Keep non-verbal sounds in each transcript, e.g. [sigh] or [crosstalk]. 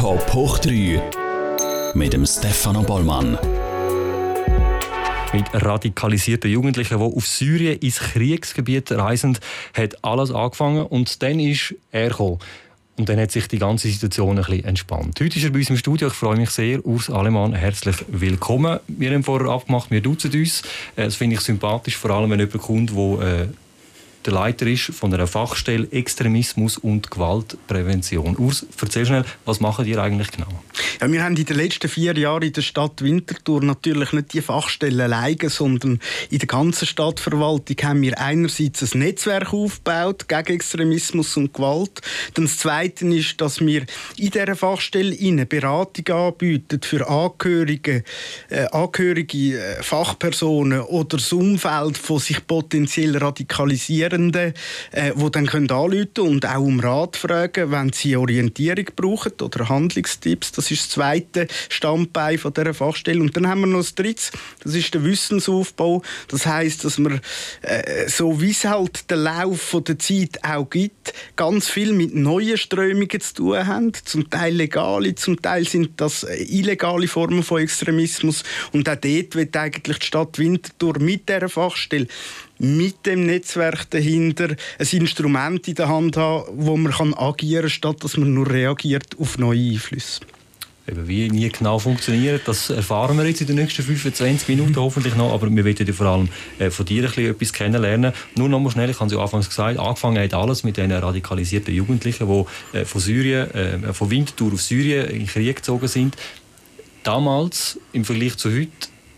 Top hoch 3 mit dem Stefano Bollmann. Mit radikalisierten Jugendlichen, die auf Syrien ins Kriegsgebiet reisen, hat alles angefangen und dann ist er gekommen. Und dann hat sich die ganze Situation ein bisschen entspannt. Heute ist er bei uns im Studio. Ich freue mich sehr. Urs Alemann, herzlich willkommen. Wir haben vorher abgemacht, wir duzen uns. Äh, das finde ich sympathisch, vor allem wenn jemand kommt, der äh, der Leiter ist von einer Fachstelle Extremismus und Gewaltprävention. Urs, erzähl schnell, was machen ihr eigentlich genau? Ja, wir haben in den letzten vier Jahren in der Stadt Winterthur natürlich nicht die Fachstelle alleine, sondern in der ganzen Stadtverwaltung haben wir einerseits ein Netzwerk aufgebaut gegen Extremismus und Gewalt. Dann das Zweite ist, dass wir in dieser Fachstelle eine Beratung anbieten für Angehörige, äh, Angehörige äh, Fachpersonen oder das Umfeld von sich potenziell radikalisieren Studierenden, äh, die dann können anrufen und auch um Rat fragen, wenn sie Orientierung brauchen oder Handlungstipps. Das ist das zweite Standbein von dieser Fachstelle. Und dann haben wir noch das dritte, das ist der Wissensaufbau. Das heißt, dass wir, äh, so wie es halt der Lauf der Zeit auch gibt, ganz viel mit neuen Strömungen zu tun haben. Zum Teil legale, zum Teil sind das äh, illegale Formen von Extremismus. Und auch dort wird eigentlich die Stadt Winterthur mit dieser Fachstelle mit dem Netzwerk dahinter ein Instrument in der Hand haben, wo man kann agieren kann, statt dass man nur reagiert auf neue Einflüsse. Eben, wie nie genau funktioniert, das erfahren wir jetzt in den nächsten 25 Minuten hoffentlich noch, aber wir wollen ja vor allem äh, von dir ein bisschen etwas kennenlernen. Nur noch mal schnell, ich habe es ja anfangs gesagt, angefangen hat alles mit den radikalisierten Jugendlichen, die äh, von Syrien, äh, von Winterthur auf Syrien in den Krieg gezogen sind. Damals, im Vergleich zu heute,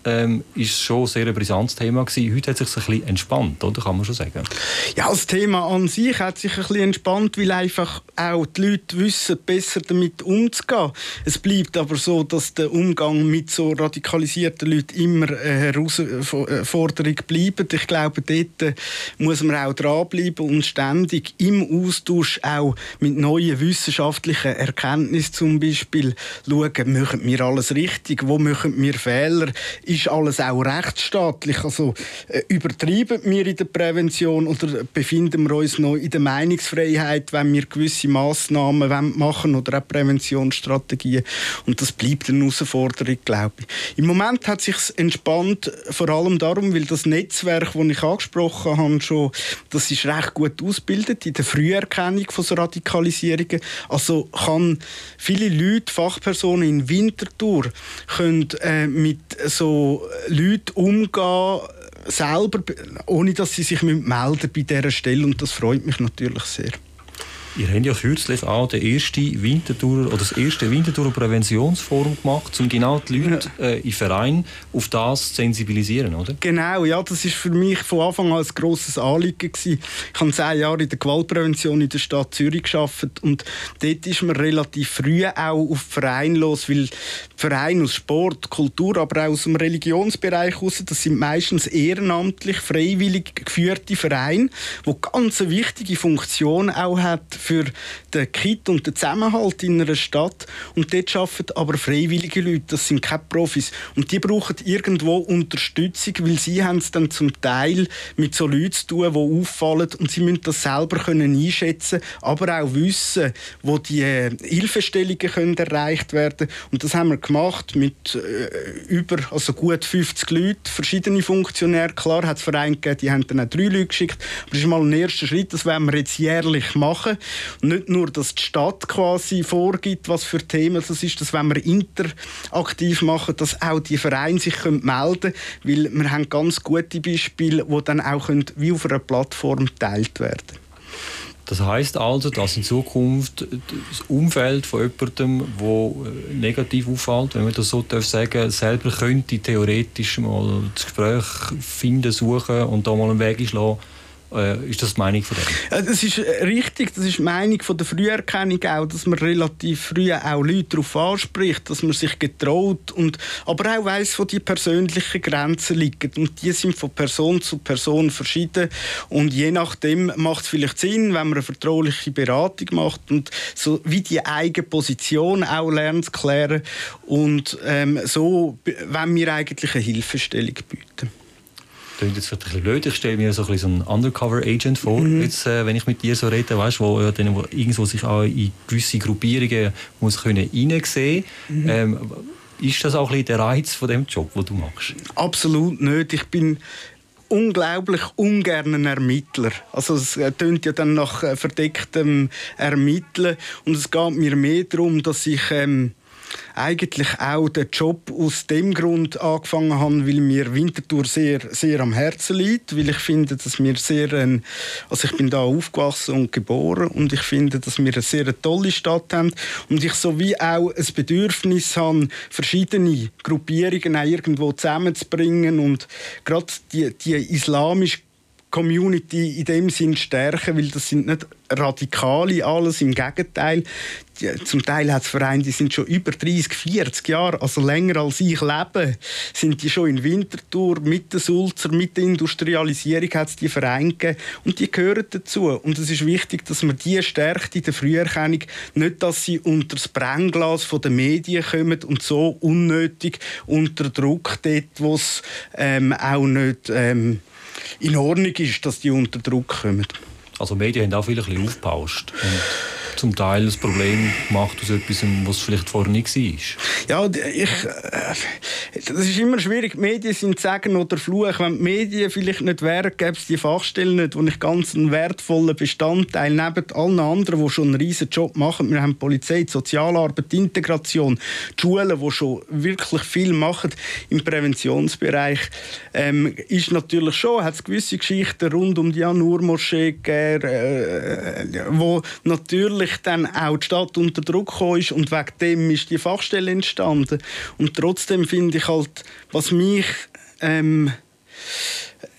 ähm, ist schon sehr ein brisantes Thema gewesen. Heute hat es sich ein bisschen entspannt, oder? Kann man schon sagen. Ja, das Thema an sich hat sich ein bisschen entspannt, weil einfach auch die Leute wissen, besser damit umzugehen. Es bleibt aber so, dass der Umgang mit so radikalisierten Leuten immer eine Herausforderung bleibt. Ich glaube, dort muss man auch dranbleiben und ständig im Austausch auch mit neuen wissenschaftlichen Erkenntnissen zum Beispiel schauen, machen wir alles richtig, wo machen wir Fehler, ist alles auch rechtsstaatlich? Also äh, übertreiben wir in der Prävention oder befinden wir uns noch in der Meinungsfreiheit, wenn wir gewisse Massnahmen machen oder auch Präventionsstrategien? Und das bleibt eine Herausforderung, glaube ich. Im Moment hat sich entspannt, vor allem darum, weil das Netzwerk, das ich angesprochen habe, schon, das ist recht gut ausgebildet in der Früherkennung von so Radikalisierungen. Also kann viele Leute, Fachpersonen in Winterthur, können äh, mit so Leute umgehen, selber, ohne dass sie sich melden bei dieser Stelle. Und das freut mich natürlich sehr. Ihr habt ja kürzlich auch den ersten Winterthur, oder das erste Winterthurer Präventionsforum gemacht, um genau die Leute äh, im Verein auf das zu sensibilisieren, oder? Genau, ja, das ist für mich von Anfang an ein grosses Anliegen gewesen. Ich habe zehn Jahre in der Gewaltprävention in der Stadt Zürich geschafft und dort ist man relativ früh auch auf Verein los, weil Vereine aus Sport, Kultur, aber auch aus dem Religionsbereich raus, das sind meistens ehrenamtlich, freiwillig geführte Vereine, die ganz eine wichtige Funktion auch hat für den Kit und den Zusammenhalt in einer Stadt. Und dort arbeiten aber freiwillige Leute, das sind keine Profis. Und die brauchen irgendwo Unterstützung, weil sie haben es dann zum Teil mit so Leuten zu tun, die auffallen und sie müssen das selber können einschätzen aber auch wissen, wo die äh, Hilfestellungen können erreicht werden Und das haben wir gemacht mit äh, über, also gut 50 Leuten, verschiedene Funktionäre. Klar hat es Vereine gegeben, die haben dann auch drei Leute geschickt. Aber das ist mal ein erster Schritt, das werden wir jetzt jährlich machen. Nicht nur, dass die Stadt quasi vorgibt, was für Themen das ist, dass wenn wir interaktiv machen, dass auch die Vereine sich melden können, weil wir haben ganz gute Beispiele, die dann auch wie auf einer Plattform geteilt werden. Das heißt also, dass in Zukunft das Umfeld von jemandem, der äh, negativ auffällt, wenn man das so sagen darf, selber könnte theoretisch mal das Gespräch finden, suchen und da mal einen Weg schlagen äh, ist das die Meinung von dem? Das ist äh, richtig, das ist die Meinung von der Früherkennung auch, dass man relativ früh auch Leute darauf anspricht, dass man sich getraut und aber auch weiss, wo die persönlichen Grenzen liegen und die sind von Person zu Person verschieden und je nachdem macht es vielleicht Sinn, wenn man eine vertrauliche Beratung macht und so wie die eigene Position auch lernt zu klären und ähm, so wenn wir eigentlich eine Hilfestellung bieten. Klingt jetzt vielleicht ein bisschen blöd, ich stelle mir so ein bisschen so einen Undercover-Agent vor, mhm. jetzt, äh, wenn ich mit dir so rede, weißt, wo, äh, den, wo irgendwo sich auch in gewisse Gruppierungen muss können reinsehen mhm. ähm, ist das auch ein bisschen der Reiz von dem Job, den du machst? Absolut nicht. Ich bin unglaublich ungern ein Ermittler. Also es tönt ja dann nach äh, verdecktem Ermitteln und es geht mir mehr darum, dass ich ähm, eigentlich auch den Job aus dem Grund angefangen habe, weil mir Winterthur sehr, sehr am Herzen liegt, weil ich finde, dass wir sehr, ein, also ich bin da aufgewachsen und geboren und ich finde, dass wir eine sehr tolle Stadt haben und ich so wie auch ein Bedürfnis habe, verschiedene Gruppierungen auch irgendwo zusammenzubringen und gerade die, die islamische Community in dem Sinn stärken, weil das sind nicht Radikale alles, im Gegenteil. Die, zum Teil hat es Vereine, die sind schon über 30, 40 Jahre, also länger als ich lebe, sind die schon in Winterthur, mit der Sulzer, mit der Industrialisierung hat es die Vereine gegeben und die gehören dazu. Und es ist wichtig, dass man die stärkt in der Früherkennung, nicht, dass sie unter das Brennglas der Medien kommen und so unnötig unter Druck dort, wo es ähm, auch nicht... Ähm, in Ordnung ist, dass die unter Druck kommen. Also Medien haben auch viel ein aufgepauscht zum Teil das Problem gemacht aus etwas, was vielleicht vorher nicht war. Ja, ich, äh, das ist immer schwierig. Die Medien sind Sagen oder Fluch. Wenn die Medien vielleicht nicht wären, gäbe es die Fachstellen nicht, wo ich ganz einen wertvollen Bestandteil neben allen anderen, die schon einen riesen Job machen. Wir haben Polizei, die Sozialarbeit, die Integration, die Schulen, die schon wirklich viel machen im Präventionsbereich. Ähm, ist natürlich schon, hat es gewisse Geschichten rund um die Anur-Moschee gegeben, äh, wo natürlich natürlich dann auch die Stadt unter Druck gekommen und wegen dem ist die Fachstelle entstanden. Und trotzdem finde ich halt, was mich ähm,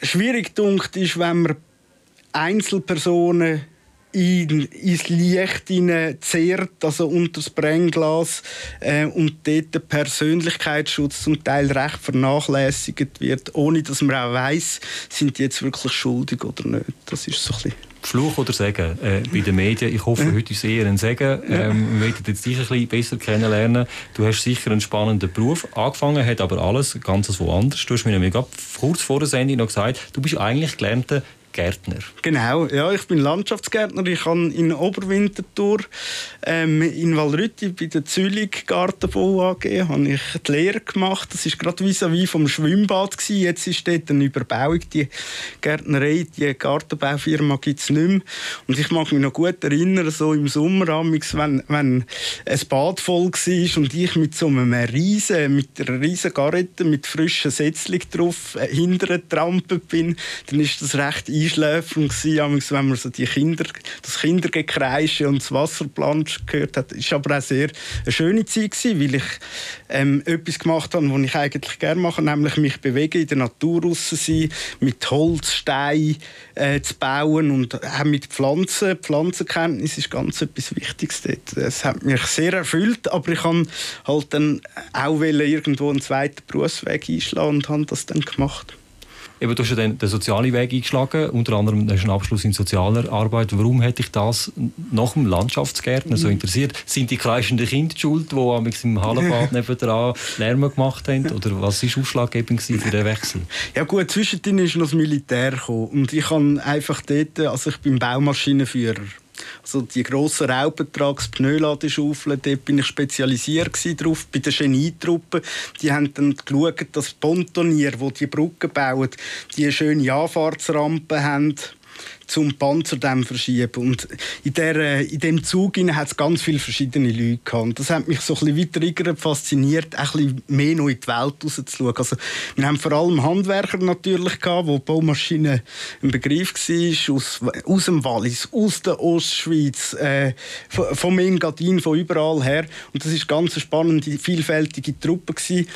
schwierig dunkt, ist, wenn man Einzelpersonen in, ins Licht zehrt, also unter das Brennglas äh, und dort der Persönlichkeitsschutz zum Teil recht vernachlässigt wird, ohne dass man auch weiß, sind die jetzt wirklich schuldig oder nicht. Das ist so ein bisschen Fluch oder Segen äh, bei den Medien. Ich hoffe, heute ist eher ein Segen. Ähm, wir werden jetzt dich ein bisschen besser kennenlernen. Du hast sicher einen spannenden Beruf. Angefangen hat aber alles ganz woanders. Du hast mir nämlich kurz vor der Sendung noch gesagt, du bist eigentlich gelernter Gärtner. Genau, ja, ich bin Landschaftsgärtner. Ich habe in Oberwinterthur ähm, in Walrütti bei der Zülich Gartenbau AG habe ich die Lehre gemacht. Das ist gerade vis-à-vis vom Schwimmbad gewesen. Jetzt ist dort eine Überbauung. Die Gärtnerei, die Gartenbaufirma gibt es nicht mehr. Und ich mag mich noch gut erinnern, so im Sommer, wenn, wenn ein Bad voll war und ich mit so einem riesen, mit einer riesen Garette mit frischen Sätzchen drauf äh, hinterher getrampelt bin, dann ist das recht einschläfernd gewesen, wenn man so die Kinder, das Kindergekreische und das Wasserplansch gehört hat. Es war aber auch sehr eine schöne Zeit gewesen, weil ich ähm, etwas gemacht habe, was ich eigentlich gerne mache, nämlich mich bewegen, in der Natur raus sein, mit Holz, Stein äh, zu bauen und auch mit Pflanzen. Pflanzenkenntnis ist ganz etwas Wichtiges dort. Es hat mich sehr erfüllt, aber ich kann halt dann auch irgendwo einen zweiten Berufsweg einschlagen und habe das dann gemacht. Eben, du hast ja den, den sozialen Weg eingeschlagen, unter anderem hast du einen Abschluss in sozialer Arbeit. Warum hätte ich das nach dem Landschaftsgärtner so interessiert? Sind die kreischenden Kinder schuld, die im Hallenbad [laughs] nebenan Lärm gemacht haben? Oder was war ausschlaggebend für den Wechsel? Ja gut, zwischendrin ist noch das Militär gekommen. Und ich habe einfach dort, also ich bin Baumaschinenführer also die grossen Raupentrags, Pneuladeschaufeln, dort bin ich spezialisiert drauf, bei der Genietruppe. Die haben dann geschaut, dass Pontonier, die die Brücke bauen, die schöne Anfahrtsrampen haben zum Panzerdamm verschieben. Und in, der, in dem Zug hat es ganz viele verschiedene Leute gehabt. Das hat mich so ein bisschen weiter fasziniert, ein bisschen mehr noch in die Welt rauszuschauen. Also, wir haben vor allem Handwerker natürlich gehabt, wo Baumaschine ein Begriff war, aus, aus dem Wallis, aus der Ostschweiz, äh, vom Engadin, von überall her. Und das ist ganz eine spannende, vielfältige Truppe gewesen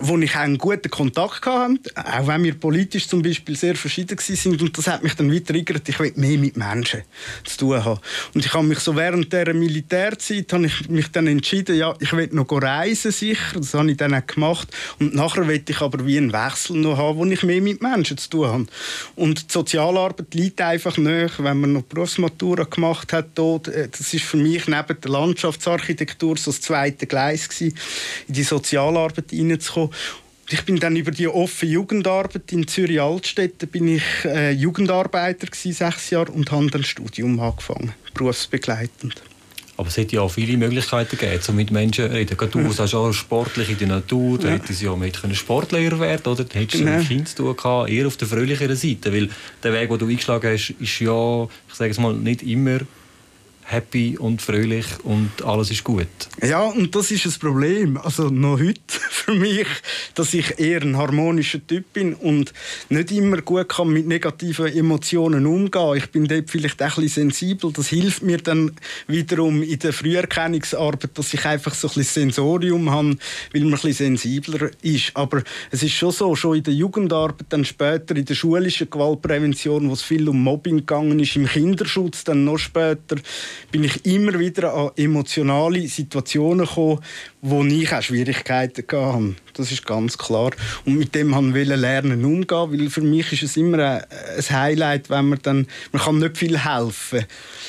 wo ich einen guten Kontakt hatte, auch wenn wir politisch zum Beispiel sehr verschieden sind und das hat mich dann weiter triggert, ich will mehr mit Menschen zu tun haben. Und ich habe mich so während der Militärzeit habe ich mich dann entschieden, ja, ich will noch reisen sicher, das habe ich dann auch gemacht und nachher will ich aber wie einen Wechsel noch haben, wo ich mehr mit Menschen zu tun habe. Und die Sozialarbeit liegt einfach nicht, wenn man noch Berufsmatura gemacht hat dort, äh, das ist für mich neben der Landschaftsarchitektur so das zweite Gleis gewesen, in die Sozialarbeit hineinzukommen. Ich bin dann über die offene Jugendarbeit in Zürich Altstädte bin ich äh, Jugendarbeiter gewesen, sechs Jahre und habe dann Studium angefangen, berufsbegleitend. Aber es hätte ja auch viele Möglichkeiten gegeben, um mit Menschen zu reden. Gerade du ja. sagst auch sportlich in der Natur, da ja. hättest du ja mit Sportlehrer werden oder? Da hättest du genau. ein Kind zu tun gehabt, eher auf der fröhlicheren Seite. Weil der Weg, den du eingeschlagen hast, ist ja, ich sage es mal, nicht immer happy und fröhlich und alles ist gut. Ja, und das ist das Problem. Also noch heute [laughs] für mich, dass ich eher ein harmonischer Typ bin und nicht immer gut kann mit negativen Emotionen umgehen. Ich bin dort vielleicht ein bisschen sensibel. Das hilft mir dann wiederum in der Früherkennungsarbeit, dass ich einfach so ein bisschen Sensorium habe, weil man ein bisschen sensibler ist. Aber es ist schon so, schon in der Jugendarbeit, dann später in der schulischen Gewaltprävention, wo es viel um Mobbing gegangen ist, im Kinderschutz dann noch später, bin ich immer wieder an emotionale Situationen gekommen, wo ich auch Schwierigkeiten hatte. Das ist ganz klar. Und mit dem haben wir lernen umgehen, weil für mich ist es immer ein Highlight, wenn man dann, man kann nicht viel helfen.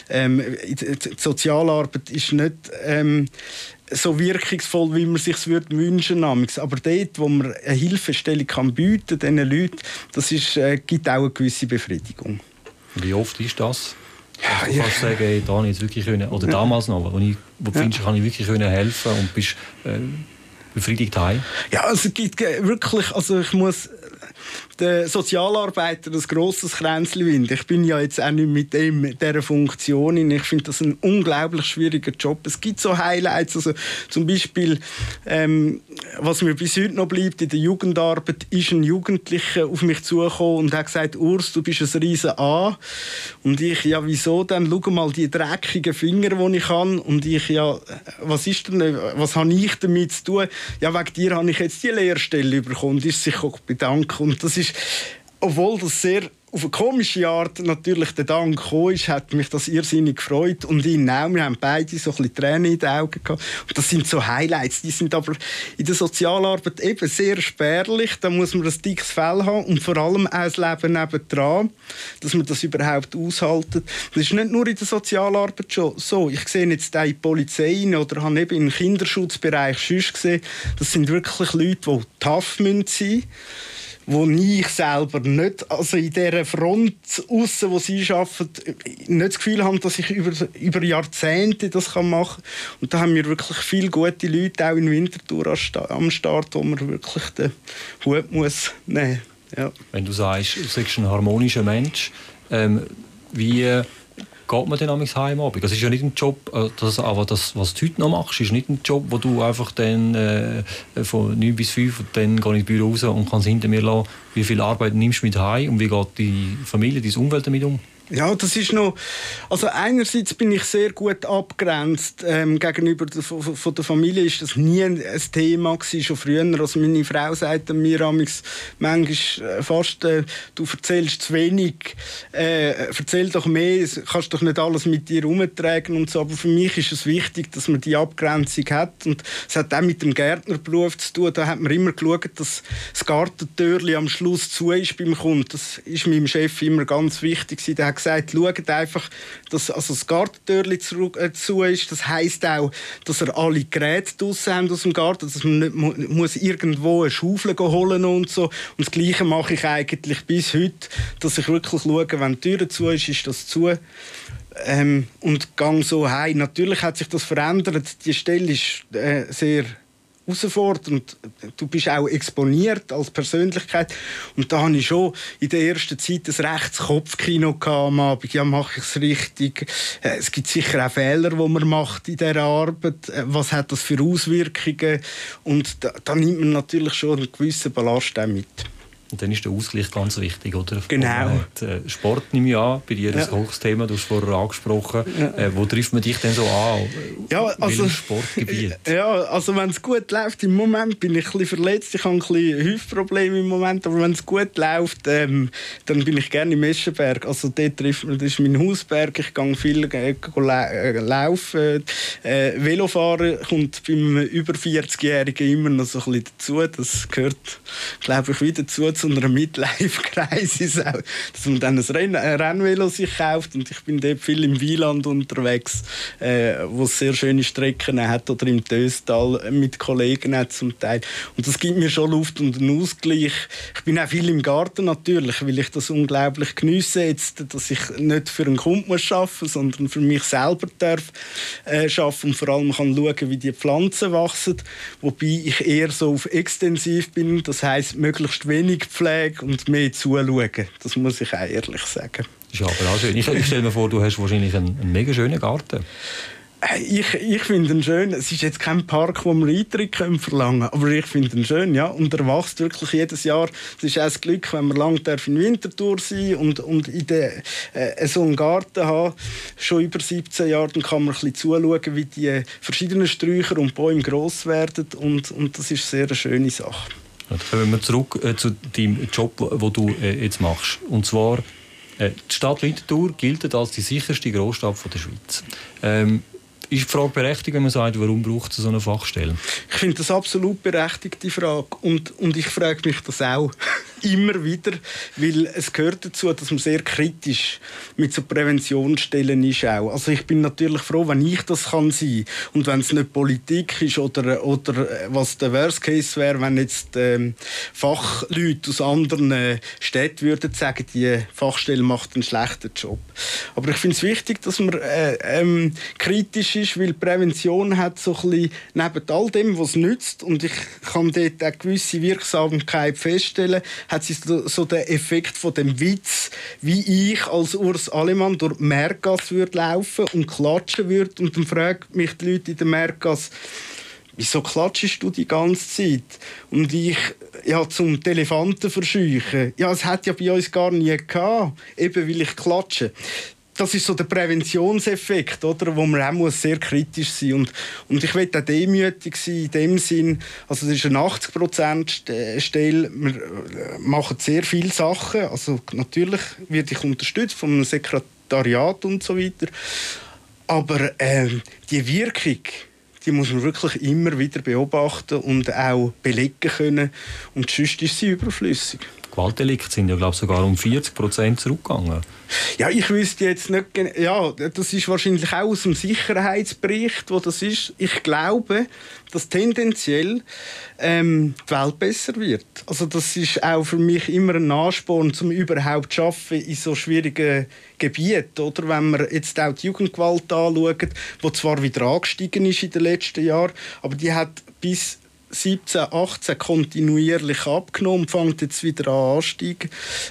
Ähm, die Sozialarbeit ist nicht ähm, so wirkungsvoll, wie man sich wünschen würde. Aber dort, wo man eine Hilfestellung kann bieten kann, diesen Leuten, das ist, äh, gibt auch eine gewisse Befriedigung. Wie oft ist das? Ja, du kannst sagen, hey, da jetzt wirklich können, oder damals noch, wo, ich, wo du ja. findest, kann ich wirklich können helfen und bist äh, befriedigt heim? Ja, also es gibt wirklich, also ich muss der Sozialarbeiter ein grosses Kränzchen wind. Ich bin ja jetzt auch nicht mit dem, dieser Funktion in. Ich finde das ein unglaublich schwieriger Job. Es gibt so Highlights, also zum Beispiel, ähm, was mir bis heute noch bleibt in der Jugendarbeit, ist ein Jugendlicher auf mich zugekommen und hat gesagt, Urs, du bist ein riesen A. Und ich, ja, wieso denn? Schau mal die dreckigen Finger, die ich habe. Und ich, ja, was ist denn, was habe ich damit zu tun? Ja, wegen dir habe ich jetzt die Lehrstelle bekommen. Und ist sich auch bedankt. Und das obwohl das sehr auf eine komische Art natürlich der Dank gekommen ist, hat mich das irrsinnig gefreut und ihn auch. Wir haben beide so ein bisschen Tränen in den Augen gehabt. Und das sind so Highlights, die sind aber in der Sozialarbeit eben sehr spärlich. Da muss man ein dickes Fell haben und vor allem auch das Leben nebendran, dass man das überhaupt aushaltet. Das ist nicht nur in der Sozialarbeit schon so. Ich sehe jetzt auch in Polizei oder habe eben im Kinderschutzbereich schon gesehen, das sind wirklich Leute, die tough sein müssen wo ich selber nicht, also in dieser Front aussen, wo sie arbeiten, nicht das Gefühl habe, dass ich über, über Jahrzehnte das machen kann. Und da haben wir wirklich viele gute Leute, auch in Winterthur am Start, wo man wirklich den Hut muss nehmen muss. Ja. Wenn du sagst, du bist ein harmonischer Mensch, ähm, wie geht man dann am Heimabend? Das ist ja nicht ein Job, äh, das, aber das, was du heute noch machst, ist nicht ein Job, wo du einfach dann äh, von 9 bis 5 und dann gehe ich ins Büro raus und kann es hinter mir lassen. Wie viel Arbeit nimmst du mit heim und wie geht die Familie, die Umwelt damit um? Ja, das ist noch. Also einerseits bin ich sehr gut abgrenzt ähm, gegenüber der, von, von, der Familie. Ist das nie ein, ein Thema gewesen, schon früher. Also meine Frau sagt mir manchmal äh, fast, äh, du erzählst zu wenig, äh, erzähl doch mehr, kannst doch nicht alles mit dir umtragen und so. Aber für mich ist es wichtig, dass man die Abgrenzung hat und es hat auch mit dem Gärtnerberuf zu tun. Da hat man immer geschaut, dass das Gartentürli am Schluss zu ist beim Kunden. Das ist meinem Chef immer ganz wichtig. Der hat gesagt, schaut einfach, dass also das Gartentürchen zu, äh, zu ist. Das heisst auch, dass er alle Geräte draussen haben aus dem Garten, dass man nicht mu muss irgendwo eine Schaufel holen und so. Und das Gleiche mache ich eigentlich bis heute, dass ich wirklich schaue, wenn die Tür zu ist, ist das zu. Ähm, und gang so heim. Natürlich hat sich das verändert. Die Stelle ist äh, sehr herausfordernd. Du bist auch exponiert als Persönlichkeit. Und da hatte ich schon in der ersten Zeit ein rechtes Kopfkino am Abend. Ja, mache ich es richtig? Äh, es gibt sicher auch Fehler, die man macht in dieser Arbeit. Äh, was hat das für Auswirkungen? Und da, da nimmt man natürlich schon einen gewissen Ballast mit. Und dann ist der Ausgleich ganz wichtig, oder? Genau. Äh, Sport nehme ich an, bei dir ja. das Hochsthema, du hast vorher angesprochen. Ja. Äh, wo trifft man dich denn so an? [laughs] Ja, also, Sportgebiet? Ja, also wenn es gut läuft, im Moment bin ich ein bisschen verletzt, ich habe ein bisschen Hüftprobleme im Moment, aber wenn es gut läuft, ähm, dann bin ich gerne im Eschenberg. Also dort trifft man, das ist mein Hausberg, ich gehe viel äh, äh, laufen, äh, Velofahren kommt beim über 40-Jährigen immer noch so ein bisschen dazu, das gehört, glaube ich, wieder dazu zu einer Midlife-Crisis, dass man dann ein Renn Rennvelo sich kauft. Und ich bin dort viel im Wieland unterwegs, äh, wo es sehr schöne Strecken hat oder im Töstal mit Kollegen hat zum Teil. Und das gibt mir schon Luft und einen Ausgleich. Ich bin auch viel im Garten natürlich, weil ich das unglaublich geniesse jetzt, dass ich nicht für einen Kunden muss arbeiten, sondern für mich selber darf äh, arbeiten und vor allem kann schauen, wie die Pflanzen wachsen, wobei ich eher so auf extensiv bin, das heißt möglichst wenig Pflege und mehr zuschauen. Das muss ich auch ehrlich sagen. Das ist aber auch schön. Ich, ich stelle mir vor, du hast wahrscheinlich einen, einen mega schönen Garten. Ich, ich finde ihn schön. Es ist jetzt kein Park, wo man Eintritt können verlangen aber ich finde ihn schön, ja. Und er wächst wirklich jedes Jahr. Es ist auch das Glück, wenn man lange in Winterthur sein und, und in der, äh, so einen Garten haben, schon über 17 Jahre, dann kann man ein bisschen zuschauen, wie die verschiedenen Sträucher und Bäume gross werden und, und das ist sehr eine schöne Sache. Kommen wir zurück äh, zu deinem Job, den du äh, jetzt machst. Und zwar, äh, die Stadt Winterthur gilt als die sicherste Großstadt der Schweiz. Ähm, ist die Frage berechtigt, wenn man sagt, warum braucht es so eine Fachstelle? Ich finde das absolut berechtigte Frage und, und ich frage mich das auch immer wieder, weil es gehört dazu, dass man sehr kritisch mit so Präventionsstellen ist auch. Also ich bin natürlich froh, wenn ich das kann sein und wenn es nicht Politik ist oder, oder was der Worst Case wäre, wenn jetzt ähm, Fachleute aus anderen äh, Städten würden sagen, die Fachstelle macht einen schlechten Job. Aber ich finde es wichtig, dass man äh, ähm, kritisch ist weil Prävention hat so ein bisschen, neben all dem, was nützt, und ich kann dort eine gewisse Wirksamkeit feststellen, hat sie so den Effekt von dem Witz, wie ich als Urs Alemann durch die Merkas würde laufen und klatschen würde und dann fragen mich die Leute in der Merkas, wieso klatschst du die ganze Zeit? Und ich, ja, zum Elefanten verscheuchen. Ja, es hat ja bei uns gar nie gehabt, eben weil ich klatsche das ist so der Präventionseffekt, oder, wo man auch muss sehr kritisch sein und und ich will auch demütig sein in dem Sinn, also das ist eine 80 Prozent Stelle, wir äh, machen sehr viele Sachen, also natürlich werde ich unterstützt vom Sekretariat und so weiter, aber äh, die Wirkung die muss man wirklich immer wieder beobachten und auch belegen können. Und sonst ist sie überflüssig. Gewaltdelikte sind ja glaube sogar um 40 Prozent zurückgegangen. Ja, ich wüsste jetzt nicht Ja, das ist wahrscheinlich auch aus dem Sicherheitsbericht, wo das ist. Ich glaube, dass tendenziell ähm, die Welt besser wird. Also das ist auch für mich immer ein Ansporn, um überhaupt zu arbeiten in so schwierigen Gebieten. Oder wenn man jetzt auch die Jugendgewalt anschaut, die zwar wieder angestiegen ist in den letzten Jahren, aber die hat bis 17, 18 kontinuierlich abgenommen, fängt jetzt wieder an ansteigen.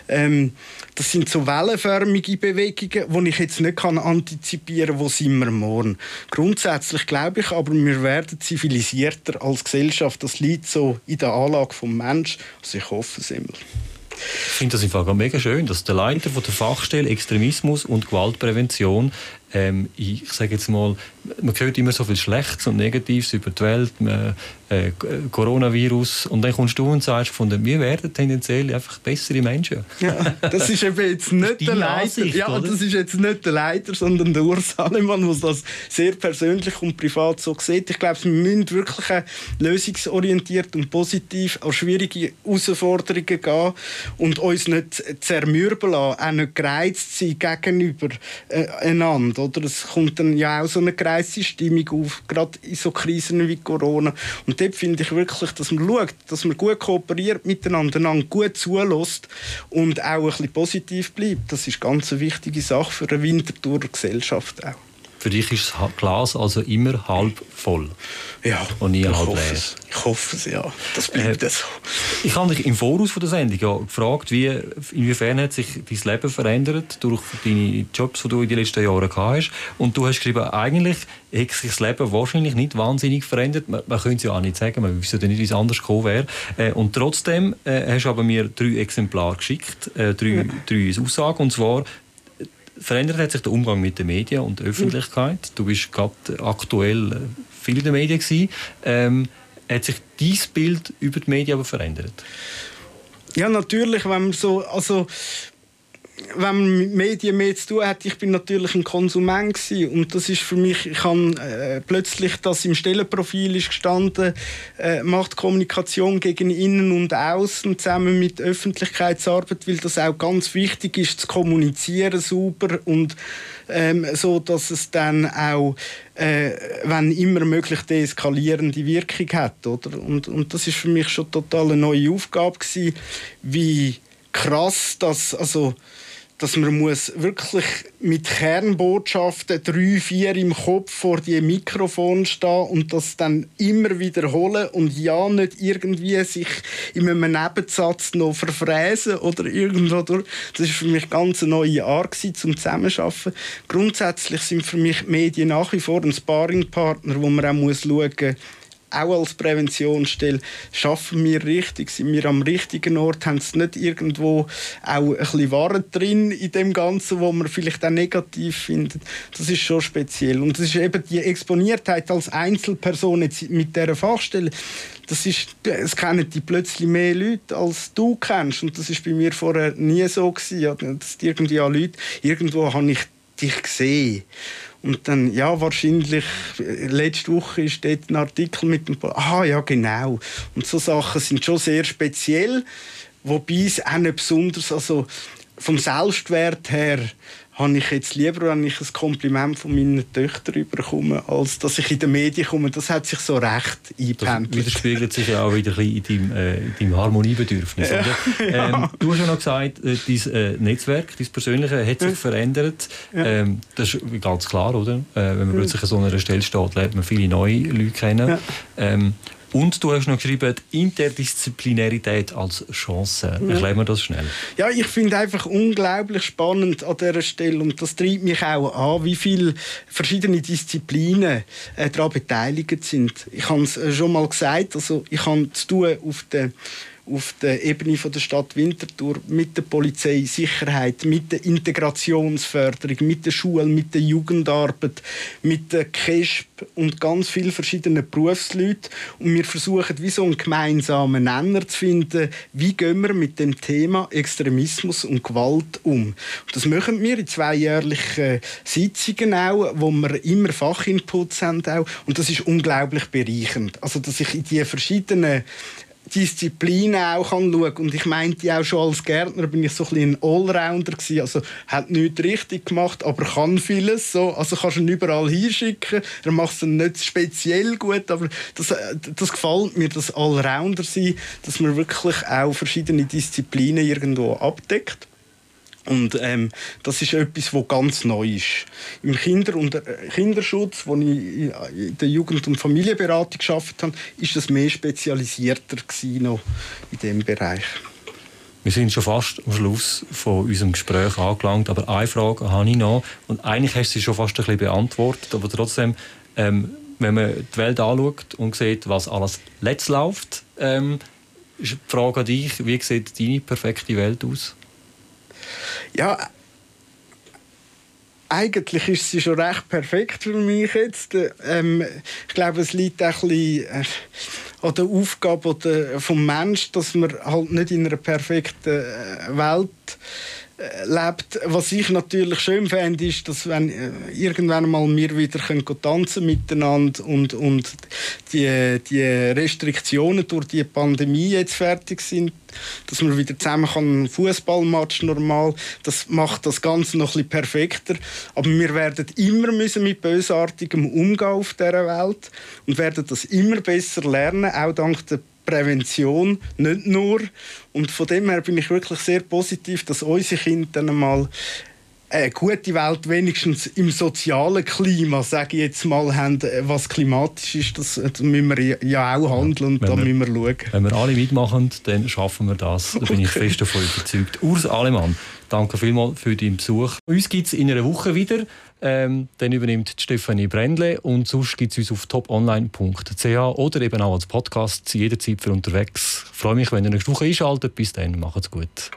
Ähm, das sind so wellenförmige Bewegungen, die ich jetzt nicht kann antizipieren kann, wo sind wir morgen. Grundsätzlich glaube ich aber, wir werden zivilisierter als Gesellschaft. Das liegt so in der Anlage des Menschen. Also ich hoffe es immer. Ich finde das einfach mega schön, dass der Leiter von der Fachstelle Extremismus und Gewaltprävention ähm, ich sage jetzt mal, man hört immer so viel Schlechtes und Negatives über die Welt, man, äh, Coronavirus, und dann kommst du und sagst, von wir werden tendenziell einfach bessere Menschen. Ja, das ist eben jetzt nicht der Leiter. Ansicht, ja, oder? das ist jetzt nicht der Leiter, sondern der Urs der das sehr persönlich und privat so sieht. Ich glaube, wir müssen wirklich lösungsorientiert und positiv an schwierige Herausforderungen gehen und uns nicht zermürbeln lassen, auch nicht gereizt sein gegenüber äh, einander oder? Es kommt dann ja auch so eine kreise Stimmung auf, gerade in so Krisen wie Corona. Und dort finde ich wirklich, dass man schaut, dass man gut kooperiert miteinander, gut zulässt und auch ein bisschen positiv bleibt. Das ist ganz eine wichtige Sache für eine Winterthurer Gesellschaft auch. Für dich ist das Glas also immer halb voll. Ja, und nie halb leer. Ich hoffe es, ja. Das bleibt äh, so. Ich habe dich im Voraus von der Sendung ja gefragt, wie, inwiefern hat sich dein Leben verändert durch deine Jobs, die du in den letzten Jahren gehabt hast. Und du hast geschrieben, eigentlich hat sich das Leben wahrscheinlich nicht wahnsinnig verändert. Man, man könnte es ja auch nicht sagen, man wüsste nicht, wie es anders gekommen wäre. Äh, und trotzdem äh, hast du aber mir drei Exemplare geschickt, äh, drei, ja. drei Aussagen. Und zwar verändert hat sich der Umgang mit den Medien und der Öffentlichkeit. Du bist gerade aktuell äh, viel in den Medien. Ähm, hat sich dein Bild über die Medien aber verändert? Ja, natürlich, wenn man so, also wenn man mit Medien mehr zu tun hat, ich bin natürlich ein Konsument gewesen. und das ist für mich, ich habe äh, plötzlich, das im Stellenprofil ist gestanden, äh, macht Kommunikation gegen innen und außen zusammen mit Öffentlichkeitsarbeit, weil das auch ganz wichtig ist, zu kommunizieren sauber und ähm, so, dass es dann auch, äh, wenn immer möglich, deeskalierende Wirkung hat, oder? Und, und das ist für mich schon total eine neue Aufgabe gewesen, wie krass das, also dass man muss wirklich mit Kernbotschaften drei, vier im Kopf vor dem Mikrofon stehen und das dann immer wiederholen und ja nicht irgendwie sich in einem Nebensatz noch verfräsen oder irgendwo durch. Das ist für mich ganz eine neue Art zum Zusammenarbeiten. Grundsätzlich sind für mich Medien nach wie vor ein Sparringpartner, wo man auch muss schauen muss, auch als Präventionsstelle, schaffen wir richtig, sind wir am richtigen Ort, haben es nicht irgendwo auch ein bisschen Waren drin in dem Ganzen, wo man vielleicht auch negativ findet. Das ist schon speziell. Und das ist eben die Exponiertheit als Einzelperson mit dieser Fachstelle, das ist, es kennen die plötzlich mehr Leute, als du kennst. Und das ist bei mir vorher nie so gewesen. Dass irgendwie an Leute, irgendwo habe ich dich gesehen. Und dann, ja, wahrscheinlich, letzte Woche ist dort ein Artikel mit dem, ah ja, genau. Und so Sachen sind schon sehr speziell, wobei es auch nicht besonders, also vom Selbstwert her, habe ich jetzt lieber, wenn ich ein Kompliment von meinen Töchtern bekomme, als dass ich in den Medien komme. Das hat sich so recht eingependelt. Das widerspiegelt sich ja auch wieder ein bisschen in deinem, äh, in deinem Harmoniebedürfnis. Ja, [laughs] ja. Ähm, du hast ja noch gesagt, äh, dein äh, Netzwerk, dein Persönliche, hat sich ja. verändert. Ähm, das ist ganz klar, oder? Äh, wenn man plötzlich an so einer Stelle steht, lernt man viele neue Leute kennen. Ähm, und du hast noch geschrieben, Interdisziplinarität als Chance. Erklären wir das schnell. Ja, ich finde einfach unglaublich spannend an dieser Stelle und das treibt mich auch an, wie viele verschiedene Disziplinen äh, daran beteiligt sind. Ich habe es äh, schon mal gesagt, also ich habe zu tun auf der auf der Ebene der Stadt Winterthur mit der Polizei, Sicherheit, mit der Integrationsförderung, mit der Schule, mit der Jugendarbeit, mit der KESP und ganz vielen verschiedenen Berufsleuten. Und wir versuchen, wie so einen gemeinsamen Nenner zu finden, wie gehen wir mit dem Thema Extremismus und Gewalt um. Und das machen wir in zwei jährlichen Sitzungen auch, wo wir immer Fachinputs haben auch. Und das ist unglaublich bereichernd. Also, dass ich in die verschiedenen Disziplinen auch kann schauen Und ich meinte auch schon als Gärtner bin ich so ein, ein Allrounder gewesen. Also hat nichts richtig gemacht, aber kann vieles. So. Also kannst du ihn überall hinschicken. Er macht es nicht speziell gut, aber das, das gefällt mir, das Allrounder sein, dass man wirklich auch verschiedene Disziplinen irgendwo abdeckt. Und ähm, das ist etwas, was ganz neu ist. Im Kinder- und äh, Kinderschutz, wo ich in der Jugend- und Familienberatung geschafft habe, ist das mehr spezialisierter in diesem Bereich. Wir sind schon fast am Schluss von unserem Gespräch angelangt, aber eine Frage habe ich noch und eigentlich hast du sie schon fast ein bisschen beantwortet, aber trotzdem, ähm, wenn man die Welt anschaut und sieht, was alles letzt läuft, ähm, Frage an dich, wie sieht deine perfekte Welt aus? Ja, eigentlich ist sie schon recht perfekt für mich jetzt. Ähm, ich glaube, es liegt auch ein bisschen äh, an der Aufgabe des Menschen, dass man halt nicht in einer perfekten äh, Welt lebt. Was ich natürlich schön fände, ist, dass wenn äh, irgendwann mal wir wieder können tanzen miteinander und, und die, die Restriktionen durch die Pandemie jetzt fertig sind, dass man wieder zusammen kann Fußballmatch normal, das macht das Ganze noch ein perfekter. Aber wir werden immer müssen mit bösartigem umgehen auf dieser Welt und werden das immer besser lernen, auch dank der Prävention, nicht nur. Und von dem her bin ich wirklich sehr positiv, dass unsere Kinder dann mal eine gute Welt wenigstens im sozialen Klima, sage ich jetzt mal, haben, was klimatisch ist, das, das müssen wir ja auch handeln und da müssen wir schauen. Wenn wir alle mitmachen, dann schaffen wir das. Da bin okay. ich fest davon überzeugt. Urs Alemann, danke vielmals für deinen Besuch. Uns gibt es in einer Woche wieder. Ähm, dann übernimmt Stefanie Brändle und sonst gibt es uns auf toponline.ch oder eben auch als Podcast jederzeit für unterwegs. Ich freue mich, wenn ihr nächste Woche einschaltet. Bis dann, macht's gut.